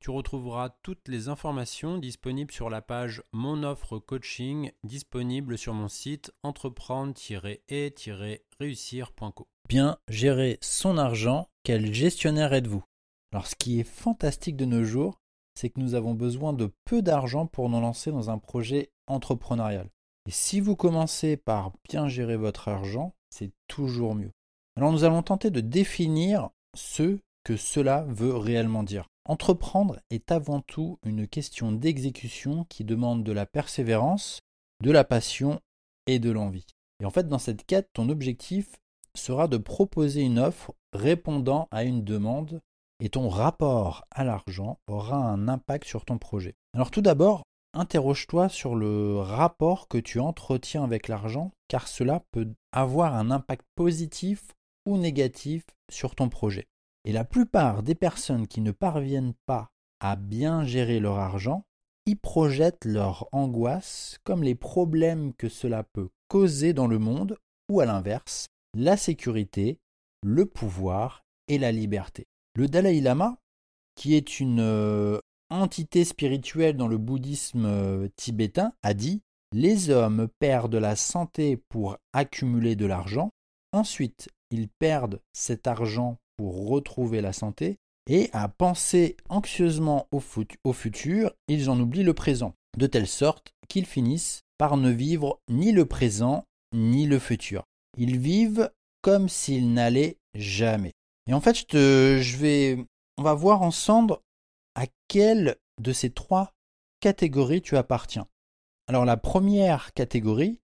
Tu retrouveras toutes les informations disponibles sur la page Mon offre coaching disponible sur mon site entreprendre-et-réussir.co bien gérer son argent, quel gestionnaire êtes-vous? Alors ce qui est fantastique de nos jours, c'est que nous avons besoin de peu d'argent pour nous lancer dans un projet entrepreneurial. Et si vous commencez par bien gérer votre argent, c'est toujours mieux. Alors nous allons tenter de définir ce que cela veut réellement dire. Entreprendre est avant tout une question d'exécution qui demande de la persévérance, de la passion et de l'envie. Et en fait, dans cette quête, ton objectif sera de proposer une offre répondant à une demande et ton rapport à l'argent aura un impact sur ton projet. Alors tout d'abord, interroge-toi sur le rapport que tu entretiens avec l'argent car cela peut avoir un impact positif ou négatif sur ton projet. Et la plupart des personnes qui ne parviennent pas à bien gérer leur argent y projettent leur angoisse comme les problèmes que cela peut causer dans le monde ou à l'inverse, la sécurité, le pouvoir et la liberté. Le Dalai Lama, qui est une euh, entité spirituelle dans le bouddhisme euh, tibétain, a dit Les hommes perdent la santé pour accumuler de l'argent, ensuite ils perdent cet argent pour retrouver la santé, et à penser anxieusement au, futur, ils en oublient le présent, de telle sorte qu'ils finissent par ne vivre ni le présent ni le futur. Ils vivent comme s'ils n'allaient jamais. Et en fait, je vais, on va voir ensemble à quelle de ces trois catégories tu appartiens. Alors la première catégorie,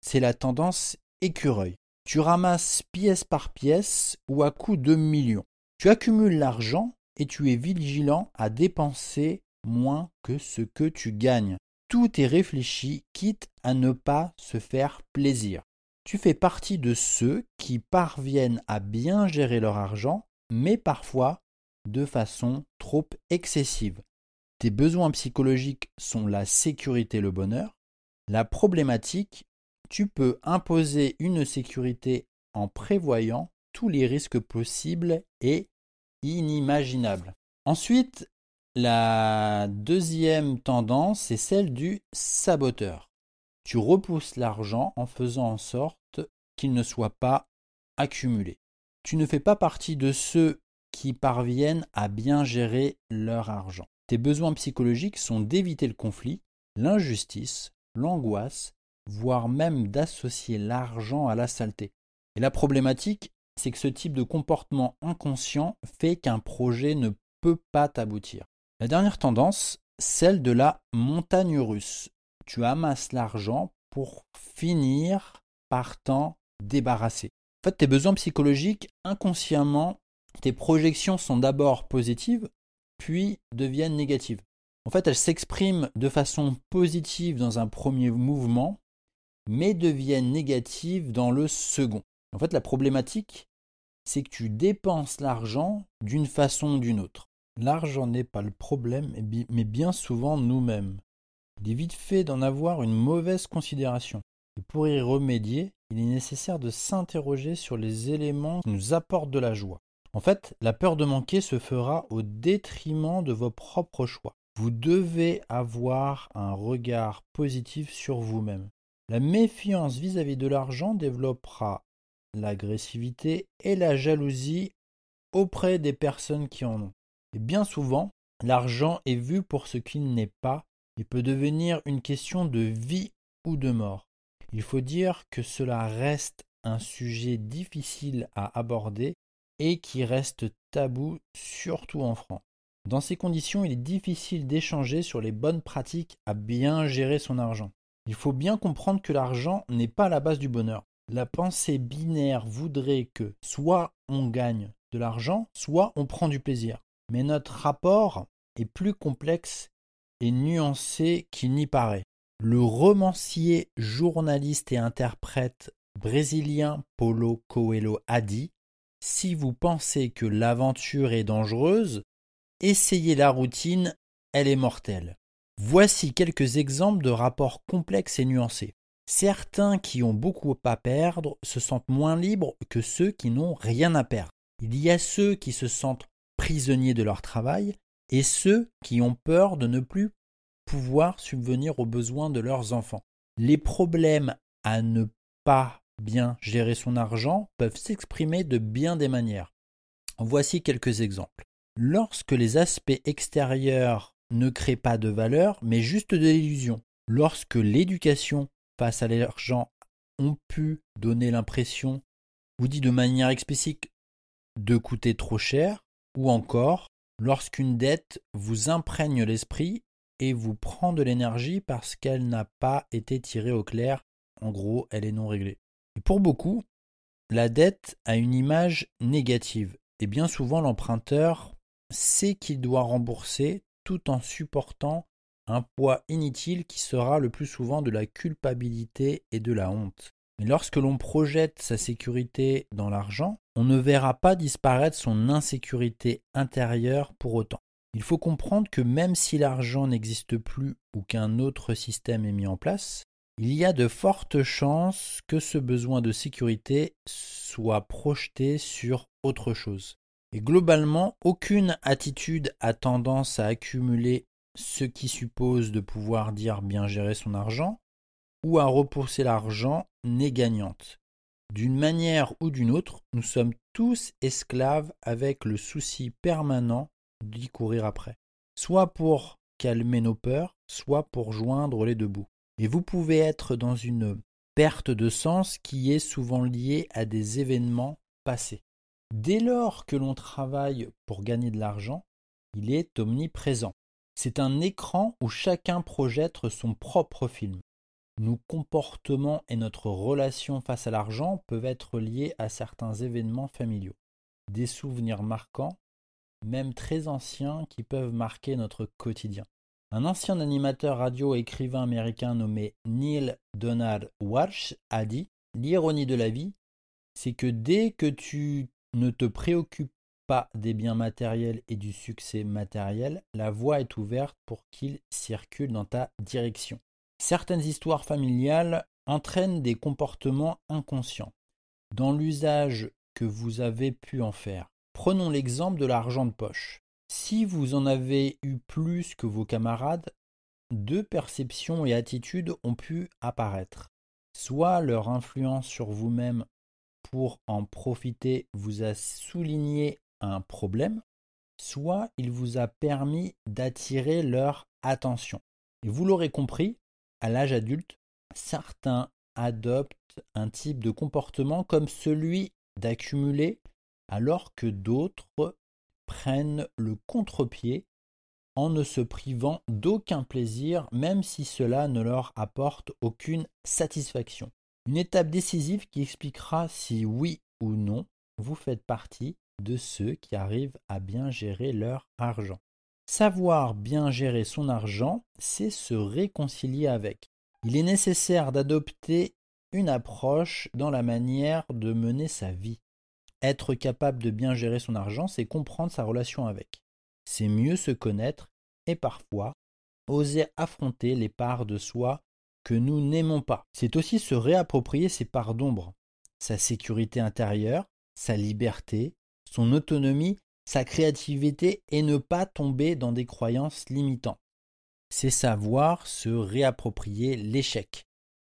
c'est la tendance écureuil. Tu ramasses pièce par pièce ou à coup de millions. Tu accumules l'argent et tu es vigilant à dépenser moins que ce que tu gagnes. Tout est réfléchi, quitte à ne pas se faire plaisir. Tu fais partie de ceux qui parviennent à bien gérer leur argent, mais parfois de façon trop excessive. Tes besoins psychologiques sont la sécurité et le bonheur. La problématique, tu peux imposer une sécurité en prévoyant tous les risques possibles et inimaginables. Ensuite, la deuxième tendance est celle du saboteur. Tu repousses l'argent en faisant en sorte qu'il ne soit pas accumulé. Tu ne fais pas partie de ceux qui parviennent à bien gérer leur argent. Tes besoins psychologiques sont d'éviter le conflit, l'injustice, l'angoisse, voire même d'associer l'argent à la saleté. Et la problématique, c'est que ce type de comportement inconscient fait qu'un projet ne peut pas t'aboutir. La dernière tendance, celle de la montagne russe tu amasses l'argent pour finir par t'en débarrasser. En fait, tes besoins psychologiques, inconsciemment, tes projections sont d'abord positives, puis deviennent négatives. En fait, elles s'expriment de façon positive dans un premier mouvement, mais deviennent négatives dans le second. En fait, la problématique, c'est que tu dépenses l'argent d'une façon ou d'une autre. L'argent n'est pas le problème, mais bien souvent nous-mêmes. Il est vite fait d'en avoir une mauvaise considération. Et pour y remédier, il est nécessaire de s'interroger sur les éléments qui nous apportent de la joie. En fait, la peur de manquer se fera au détriment de vos propres choix. Vous devez avoir un regard positif sur vous-même. La méfiance vis-à-vis de l'argent développera l'agressivité et la jalousie auprès des personnes qui en ont. Et bien souvent, l'argent est vu pour ce qu'il n'est pas il peut devenir une question de vie ou de mort. Il faut dire que cela reste un sujet difficile à aborder et qui reste tabou surtout en France. Dans ces conditions, il est difficile d'échanger sur les bonnes pratiques à bien gérer son argent. Il faut bien comprendre que l'argent n'est pas la base du bonheur. La pensée binaire voudrait que soit on gagne de l'argent, soit on prend du plaisir. Mais notre rapport est plus complexe et nuancé qu'il n'y paraît. Le romancier, journaliste et interprète brésilien Paulo Coelho a dit Si vous pensez que l'aventure est dangereuse, essayez la routine, elle est mortelle. Voici quelques exemples de rapports complexes et nuancés. Certains qui ont beaucoup à perdre se sentent moins libres que ceux qui n'ont rien à perdre. Il y a ceux qui se sentent prisonniers de leur travail et ceux qui ont peur de ne plus pouvoir subvenir aux besoins de leurs enfants. Les problèmes à ne pas bien gérer son argent peuvent s'exprimer de bien des manières. Voici quelques exemples. Lorsque les aspects extérieurs ne créent pas de valeur, mais juste de l'illusion. Lorsque l'éducation face à l'argent ont pu donner l'impression, ou dit de manière explicite, de coûter trop cher, ou encore lorsqu'une dette vous imprègne l'esprit et vous prend de l'énergie parce qu'elle n'a pas été tirée au clair, en gros elle est non réglée. Et pour beaucoup, la dette a une image négative, et bien souvent l'emprunteur sait qu'il doit rembourser tout en supportant un poids inutile qui sera le plus souvent de la culpabilité et de la honte. Mais lorsque l'on projette sa sécurité dans l'argent, on ne verra pas disparaître son insécurité intérieure pour autant. Il faut comprendre que même si l'argent n'existe plus ou qu'un autre système est mis en place, il y a de fortes chances que ce besoin de sécurité soit projeté sur autre chose. Et globalement, aucune attitude a tendance à accumuler ce qui suppose de pouvoir dire bien gérer son argent ou à repousser l'argent n'est gagnante. D'une manière ou d'une autre, nous sommes tous esclaves avec le souci permanent d'y courir après. Soit pour calmer nos peurs, soit pour joindre les deux bouts. Et vous pouvez être dans une perte de sens qui est souvent liée à des événements passés. Dès lors que l'on travaille pour gagner de l'argent, il est omniprésent. C'est un écran où chacun projette son propre film. Nos comportements et notre relation face à l'argent peuvent être liés à certains événements familiaux, des souvenirs marquants, même très anciens, qui peuvent marquer notre quotidien. Un ancien animateur radio écrivain américain nommé Neil Donald Walsh a dit L'ironie de la vie, c'est que dès que tu ne te préoccupe pas des biens matériels et du succès matériel, la voie est ouverte pour qu'ils circulent dans ta direction. Certaines histoires familiales entraînent des comportements inconscients dans l'usage que vous avez pu en faire. Prenons l'exemple de l'argent de poche. Si vous en avez eu plus que vos camarades, deux perceptions et attitudes ont pu apparaître. Soit leur influence sur vous-même pour en profiter vous a souligné un problème, soit il vous a permis d'attirer leur attention. Et vous l'aurez compris, à l'âge adulte, certains adoptent un type de comportement comme celui d'accumuler, alors que d'autres prennent le contre-pied en ne se privant d'aucun plaisir, même si cela ne leur apporte aucune satisfaction. Une étape décisive qui expliquera si oui ou non vous faites partie de ceux qui arrivent à bien gérer leur argent. Savoir bien gérer son argent, c'est se réconcilier avec. Il est nécessaire d'adopter une approche dans la manière de mener sa vie. Être capable de bien gérer son argent, c'est comprendre sa relation avec. C'est mieux se connaître et parfois oser affronter les parts de soi que nous n'aimons pas. C'est aussi se réapproprier ses parts d'ombre, sa sécurité intérieure, sa liberté, son autonomie, sa créativité et ne pas tomber dans des croyances limitantes. C'est savoir se réapproprier l'échec,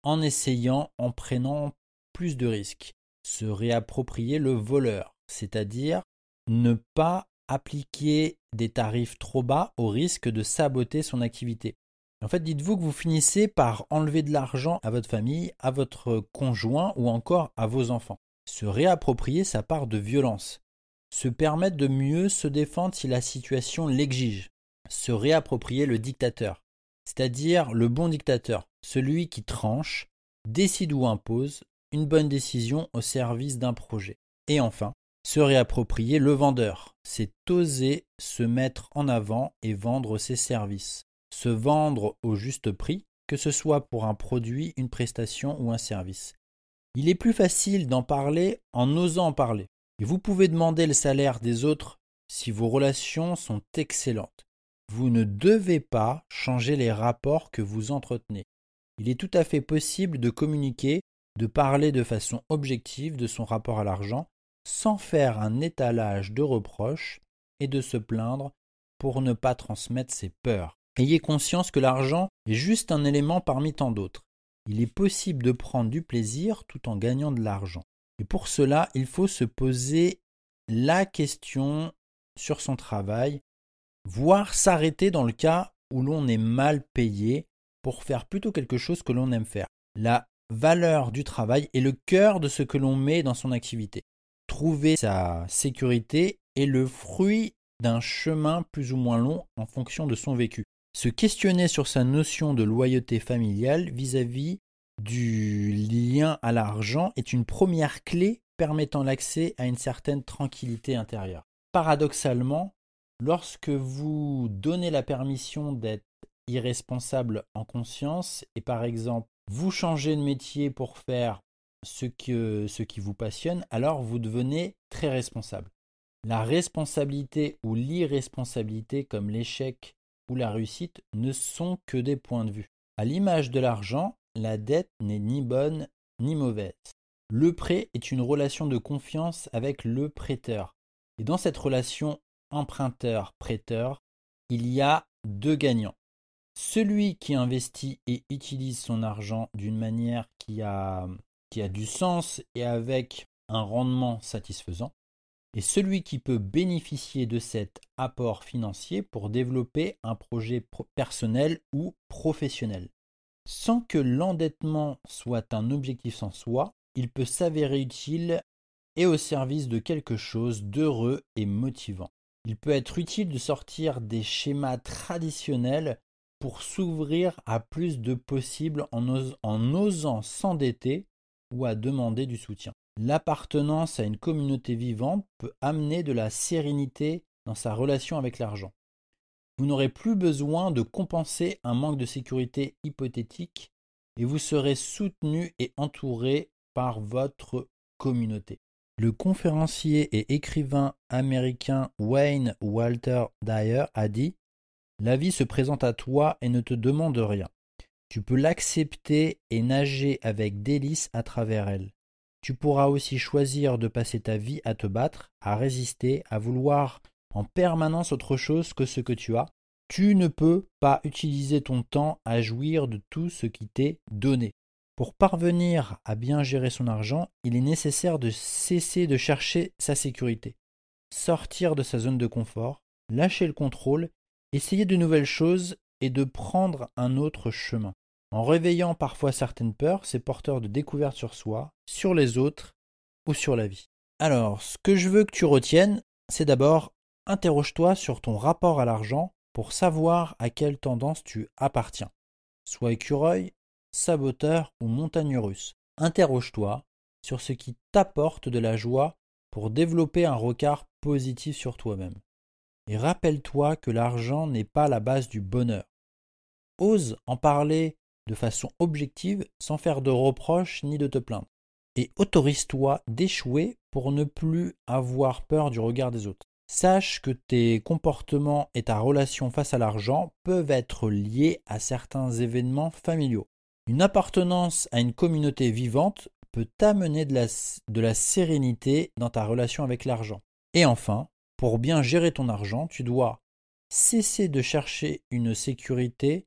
en essayant, en prenant plus de risques. Se réapproprier le voleur, c'est-à-dire ne pas appliquer des tarifs trop bas au risque de saboter son activité. En fait, dites-vous que vous finissez par enlever de l'argent à votre famille, à votre conjoint ou encore à vos enfants. Se réapproprier sa part de violence. Se permettre de mieux se défendre si la situation l'exige. Se réapproprier le dictateur. C'est-à-dire le bon dictateur, celui qui tranche, décide ou impose une bonne décision au service d'un projet. Et enfin, se réapproprier le vendeur, c'est oser se mettre en avant et vendre ses services se vendre au juste prix, que ce soit pour un produit, une prestation ou un service. Il est plus facile d'en parler en osant en parler. Vous pouvez demander le salaire des autres si vos relations sont excellentes. Vous ne devez pas changer les rapports que vous entretenez. Il est tout à fait possible de communiquer, de parler de façon objective de son rapport à l'argent, sans faire un étalage de reproches et de se plaindre pour ne pas transmettre ses peurs. Ayez conscience que l'argent est juste un élément parmi tant d'autres. Il est possible de prendre du plaisir tout en gagnant de l'argent. Et pour cela, il faut se poser la question sur son travail, voire s'arrêter dans le cas où l'on est mal payé pour faire plutôt quelque chose que l'on aime faire. La valeur du travail est le cœur de ce que l'on met dans son activité. Trouver sa sécurité est le fruit d'un chemin plus ou moins long en fonction de son vécu. Se questionner sur sa notion de loyauté familiale vis-à-vis du lien à l'argent est une première clé permettant l'accès à une certaine tranquillité intérieure. Paradoxalement, lorsque vous donnez la permission d'être irresponsable en conscience et par exemple vous changez de métier pour faire ce, qui vous passionne, alors vous devenez très responsable. La responsabilité ou l'irresponsabilité comme l'échec ou la réussite ne sont que des points de vue. À l'image de l'argent, la dette n'est ni bonne ni mauvaise. Le prêt est une relation de confiance avec le prêteur. Et dans cette relation emprunteur-prêteur, il y a deux gagnants. Celui qui investit et utilise son argent d'une manière qui a, qui a du sens et avec un rendement satisfaisant, et celui qui peut bénéficier de cet apport financier pour développer un projet personnel ou professionnel. Sans que l'endettement soit un objectif en soi, il peut s'avérer utile et au service de quelque chose d'heureux et motivant. Il peut être utile de sortir des schémas traditionnels pour s'ouvrir à plus de possibles en, en osant s'endetter ou à demander du soutien. L'appartenance à une communauté vivante peut amener de la sérénité dans sa relation avec l'argent. Vous n'aurez plus besoin de compenser un manque de sécurité hypothétique et vous serez soutenu et entouré par votre communauté. Le conférencier et écrivain américain Wayne Walter Dyer a dit La vie se présente à toi et ne te demande rien. Tu peux l'accepter et nager avec délice à travers elle. Tu pourras aussi choisir de passer ta vie à te battre, à résister, à vouloir en permanence autre chose que ce que tu as. Tu ne peux pas utiliser ton temps à jouir de tout ce qui t'est donné. Pour parvenir à bien gérer son argent, il est nécessaire de cesser de chercher sa sécurité, sortir de sa zone de confort, lâcher le contrôle, essayer de nouvelles choses et de prendre un autre chemin. En réveillant parfois certaines peurs, c'est porteur de découvertes sur soi, sur les autres ou sur la vie. Alors, ce que je veux que tu retiennes, c'est d'abord interroge-toi sur ton rapport à l'argent pour savoir à quelle tendance tu appartiens. Sois écureuil, saboteur ou montagne russe. Interroge-toi sur ce qui t'apporte de la joie pour développer un regard positif sur toi-même. Et rappelle-toi que l'argent n'est pas la base du bonheur. Ose en parler de façon objective sans faire de reproches ni de te plaindre. Et autorise-toi d'échouer pour ne plus avoir peur du regard des autres. Sache que tes comportements et ta relation face à l'argent peuvent être liés à certains événements familiaux. Une appartenance à une communauté vivante peut t'amener de la, de la sérénité dans ta relation avec l'argent. Et enfin, pour bien gérer ton argent, tu dois cesser de chercher une sécurité